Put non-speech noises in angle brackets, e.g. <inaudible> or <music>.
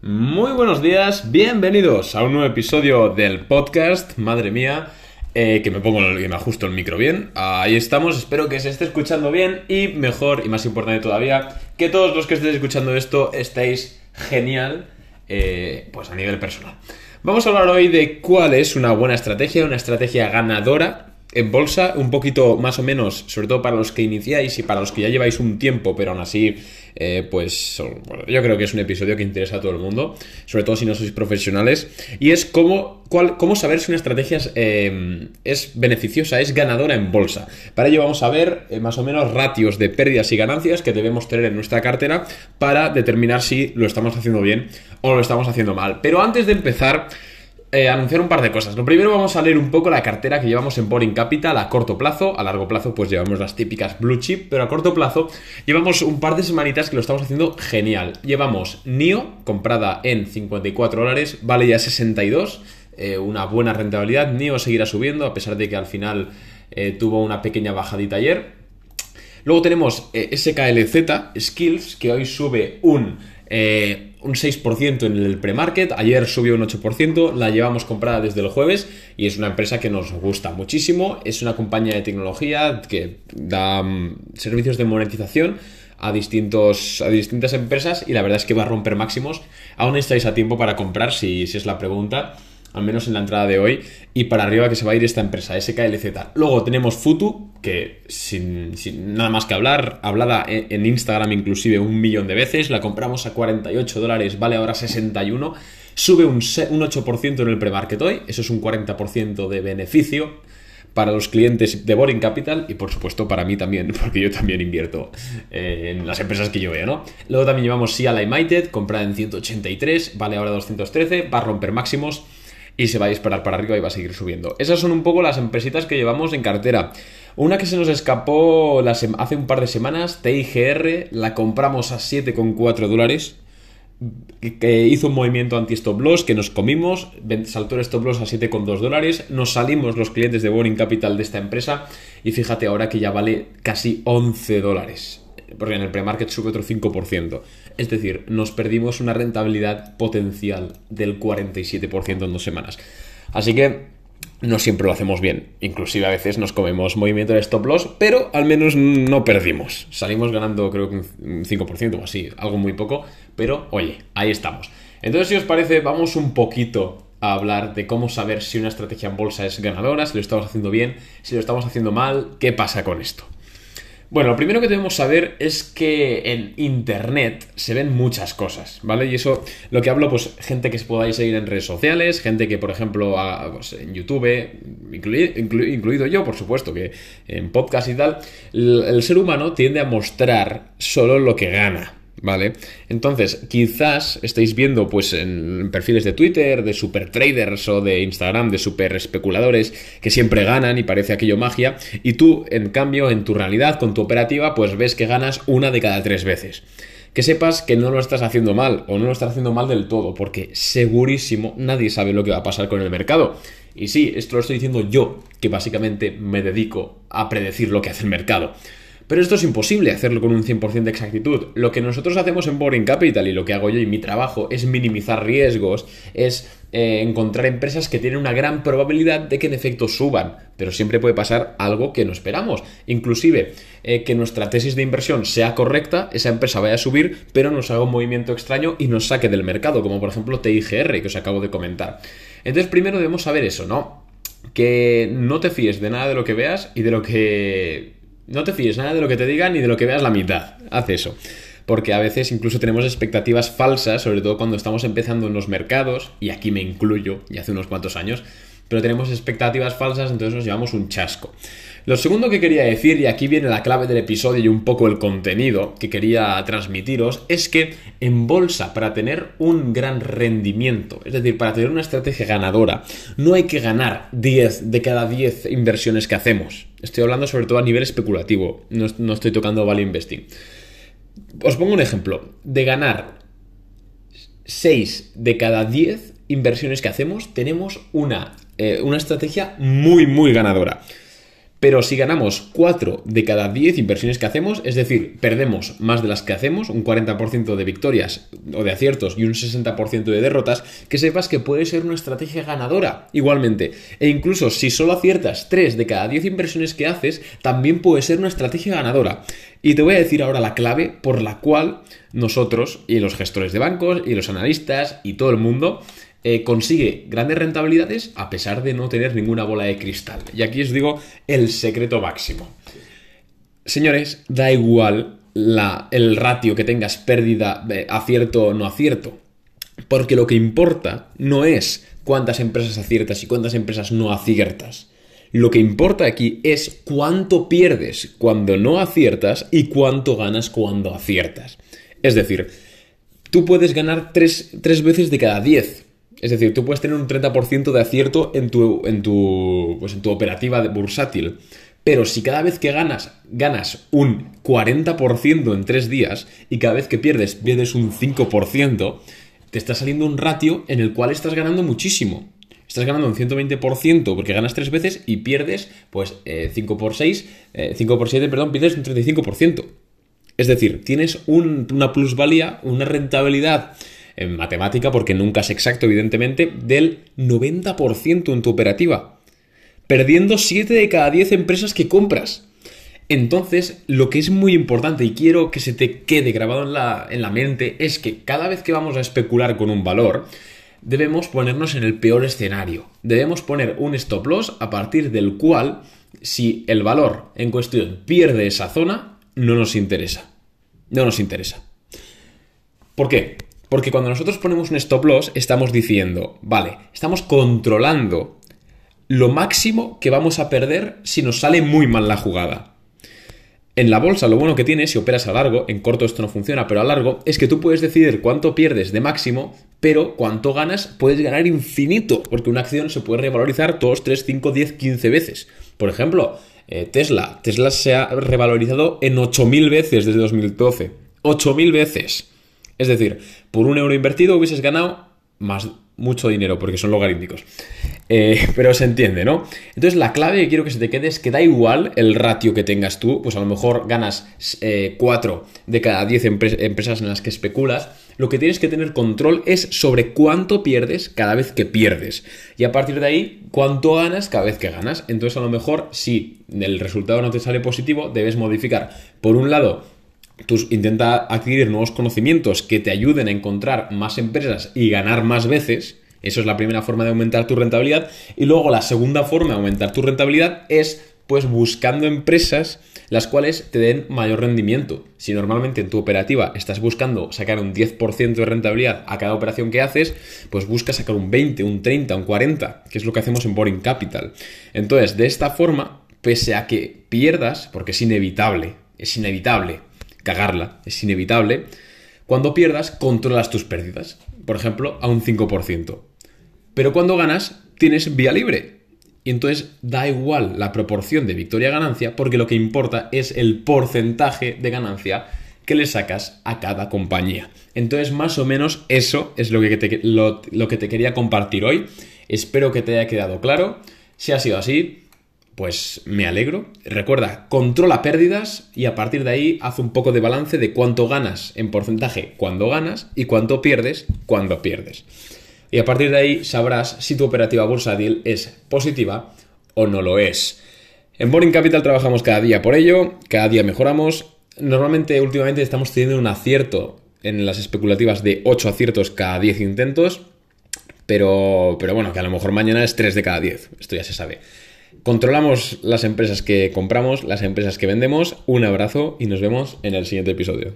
Muy buenos días, bienvenidos a un nuevo episodio del podcast, madre mía, eh, que me pongo el, me ajusto el micro bien. Ahí estamos, espero que se esté escuchando bien y mejor y más importante todavía, que todos los que estéis escuchando esto estéis genial, eh, pues a nivel personal. Vamos a hablar hoy de cuál es una buena estrategia, una estrategia ganadora en bolsa, un poquito más o menos, sobre todo para los que iniciáis y para los que ya lleváis un tiempo, pero aún así, eh, pues yo creo que es un episodio que interesa a todo el mundo, sobre todo si no sois profesionales, y es cómo, cuál, cómo saber si una estrategia es, eh, beneficiosa, es ganadora en bolsa. Para ello vamos a ver eh, más o menos ratios de pérdidas y ganancias que debemos tener en nuestra cartera para determinar si lo estamos haciendo bien o lo estamos haciendo mal. Pero antes de empezar eh, anunciar un par de cosas. Lo primero vamos a leer un poco la cartera que llevamos en Boring Capital a corto plazo. A largo plazo pues llevamos las típicas blue chip, pero a corto plazo llevamos un par de semanitas que lo estamos haciendo genial. Llevamos NIO comprada en 54 dólares, vale ya 62, eh, una buena rentabilidad. NIO seguirá subiendo a pesar de que al final eh, tuvo una pequeña bajadita ayer. Luego tenemos eh, SKLZ Skills que hoy sube un eh, un 6% en el pre-market, ayer subió un 8%, la llevamos comprada desde el jueves y es una empresa que nos gusta muchísimo, es una compañía de tecnología que da um, servicios de monetización a, distintos, a distintas empresas y la verdad es que va a romper máximos, aún estáis a tiempo para comprar si, si es la pregunta al menos en la entrada de hoy, y para arriba que se va a ir esta empresa, SKLZ. Luego tenemos Futu, que sin, nada más que hablar, hablada en, Instagram inclusive un millón de veces, la compramos a 48 dólares, vale ahora 61, sube un, un 8% en el pre-market hoy, eso es un 40% de beneficio para los clientes de Boring Capital y por supuesto para mí también, <laughs> porque yo también invierto eh, en las empresas que yo veo, ¿no? Luego también llevamos Sia United, comprada en 183, vale ahora 213, va a romper máximos y se va a disparar para arriba y va a seguir subiendo. Esas son un poco las empresitas que llevamos en cartera. Una que se nos escapó hace un par de semanas, TIGR, la compramos a 7,4 dólares. Que hizo un movimiento anti-stop loss que nos comimos, saltó el stop loss a 7,2 dólares, nos salimos los clientes de Boring Capital de esta empresa y fíjate ahora que ya vale casi 11 dólares porque en el pre-market sube otro 5%. Es decir, nos perdimos una rentabilidad potencial del 47% en dos semanas. Así que no siempre lo hacemos bien. Inclusive a veces nos comemos movimiento de stop loss, pero al menos no perdimos. Salimos ganando creo que un 5% o así, algo muy poco, pero oye, ahí estamos. Entonces, si os parece, vamos un poquito a hablar de cómo saber si una estrategia en bolsa es ganadora, si lo estamos haciendo bien, si lo estamos haciendo mal, qué pasa con esto. Bueno, lo primero que debemos saber es que en Internet se ven muchas cosas, ¿vale? Y eso, lo que hablo, pues gente que podáis seguir en redes sociales, gente que, por ejemplo, pues, en YouTube, incluido, yo, por supuesto, que en podcast y tal, el ser humano tiende a mostrar solo lo que gana, ¿Vale? Entonces, quizás estéis viendo, pues, en perfiles de Twitter, de super traders o de Instagram, de super especuladores que siempre ganan y parece aquello magia, y tú, en cambio, en tu realidad, con tu operativa, pues ves que ganas una de cada tres veces. Que sepas que no lo estás haciendo mal o no lo estás haciendo mal del todo, porque segurísimo nadie sabe lo que va a pasar con el mercado. Y sí, esto lo estoy diciendo yo, que básicamente me dedico a predecir lo que hace el mercado. Pero esto es imposible hacerlo con un 100% de exactitud. Lo que nosotros hacemos en Boring Capital y lo que hago yo y mi trabajo es minimizar riesgos, es eh, encontrar empresas que tienen una gran probabilidad de que en efecto suban, pero siempre puede pasar algo que no esperamos. Inclusive eh, que nuestra tesis de inversión sea correcta, esa empresa vaya a subir, pero nos haga un movimiento extraño y nos saque del mercado, como por ejemplo TIGR, que os acabo de comentar. Entonces primero debemos saber eso, ¿no? Que no te fíes de nada de lo que veas y de lo que no te fíes nada de lo que te digan ni de lo que veas la mitad. Haz eso. Porque a veces incluso tenemos expectativas falsas, sobre todo cuando estamos empezando en los mercados, y aquí me incluyo, ya hace unos cuantos años, pero tenemos expectativas falsas, entonces nos llevamos un chasco. Lo segundo que quería decir, y aquí viene la clave del episodio y un poco el contenido que quería transmitiros, es que en bolsa, para tener un gran rendimiento, es decir, para tener una estrategia ganadora, no hay que ganar 10 de cada 10 inversiones que hacemos. Estoy hablando sobre todo a nivel especulativo, no, no estoy tocando value investing. Os pongo un ejemplo, de ganar 6 de cada 10 inversiones que hacemos, tenemos una, eh, una estrategia muy, muy ganadora. Pero si ganamos 4 de cada 10 inversiones que hacemos, es decir, perdemos más de las que hacemos, un 40% de victorias o de aciertos y un 60% de derrotas, que sepas que puede ser una estrategia ganadora igualmente. E incluso si solo aciertas 3 de cada 10 inversiones que haces, también puede ser una estrategia ganadora. Y te voy a decir ahora la clave por la cual nosotros y los gestores de bancos y los analistas y todo el mundo eh, consigue grandes rentabilidades a pesar de no tener ninguna bola de cristal. Y aquí os digo el secreto máximo. Señores, da igual el ratio que tengas pérdida, de acierto o no acierto. Porque lo que importa no es cuántas empresas aciertas y cuántas empresas no aciertas. Lo que importa aquí es cuánto pierdes cuando no aciertas y cuánto ganas cuando aciertas. Es decir, tú puedes ganar tres, veces de cada diez. Es decir, tú puedes tener un 30% de acierto en tu, en tu, pues en tu operativa bursátil. Pero si cada vez que ganas, ganas un 40% en tres días y cada vez que pierdes, pierdes un 5%, te está saliendo un ratio en el cual estás ganando muchísimo. Estás ganando un 120% porque ganas tres veces y pierdes, pues, 5 por 6, 5 por 7, perdón, pierdes un 35%. Es decir, tienes una plusvalía, una rentabilidad en matemática, porque nunca es exacto, evidentemente, del 90% en tu operativa. Perdiendo 7 de cada 10 empresas que compras. Entonces, lo que es muy importante y quiero que se te quede grabado en la, en la mente es que cada vez que vamos a especular con un valor, debemos ponernos en el peor escenario. Debemos poner un stop loss a partir del cual, si el valor en cuestión pierde esa zona, no nos interesa. No nos interesa. ¿Por qué? Porque cuando nosotros ponemos un stop loss, estamos diciendo, vale, estamos controlando lo máximo que vamos a perder si nos sale muy mal la jugada. En la bolsa lo bueno que tiene, si operas a largo, en corto esto no funciona, pero a largo, es que tú puedes decidir cuánto pierdes de máximo, pero cuánto ganas puedes ganar infinito, porque una acción se puede revalorizar 2, 3, 5, 10, 15 veces. Por ejemplo, eh, Tesla. Tesla se ha revalorizado en 8.000 veces desde 2012. 8.000 veces. Es decir, por un euro invertido hubieses ganado más mucho dinero, porque son logarítmicos. Eh, <laughs> pero se entiende, ¿no? Entonces la clave que quiero que se te quede es que da igual el ratio que tengas tú, pues a lo mejor ganas 4 eh, de cada 10 empresas en las que especulas, lo que tienes que tener control es sobre cuánto pierdes cada vez que pierdes. Y a partir de ahí, cuánto ganas cada vez que ganas. Entonces, a lo mejor, si el resultado no te sale positivo, debes modificar, por un lado, tus, intenta adquirir nuevos conocimientos que te ayuden a encontrar más empresas y ganar más veces. Eso es la primera forma de aumentar tu rentabilidad. Y luego la segunda forma de aumentar tu rentabilidad es pues buscando empresas las cuales te den mayor rendimiento. Si normalmente en tu operativa estás buscando sacar un 10% de rentabilidad a cada operación que haces, pues busca sacar un 20, un 30, un 40, que es lo que hacemos en Boring Capital. Entonces, de esta forma, pese a que pierdas, porque es inevitable, es inevitable cagarla, es inevitable, cuando pierdas, controlas tus pérdidas. Por ejemplo, a un 5%. Pero cuando ganas, tienes vía libre. Y entonces da igual la proporción de victoria-ganancia porque lo que importa es el porcentaje de ganancia que le sacas a cada compañía. Entonces más o menos eso es lo que te, lo, que te quería compartir hoy. Espero que te haya quedado claro. Si ha sido así, pues me alegro. Recuerda, controla pérdidas y a partir de ahí haz un poco de balance de cuánto ganas en porcentaje cuando ganas y cuánto pierdes cuando pierdes y a partir de ahí sabrás si tu operativa bursátil es positiva o no lo es. En Boring Capital trabajamos cada día por ello, cada día mejoramos. Normalmente, últimamente estamos teniendo un acierto en las especulativas de 8 aciertos cada 10 intentos, pero, pero bueno, que a lo mejor mañana es 3 de cada 10, esto ya se sabe. Controlamos las empresas que compramos, las empresas que vendemos. Un abrazo y nos vemos en el siguiente episodio.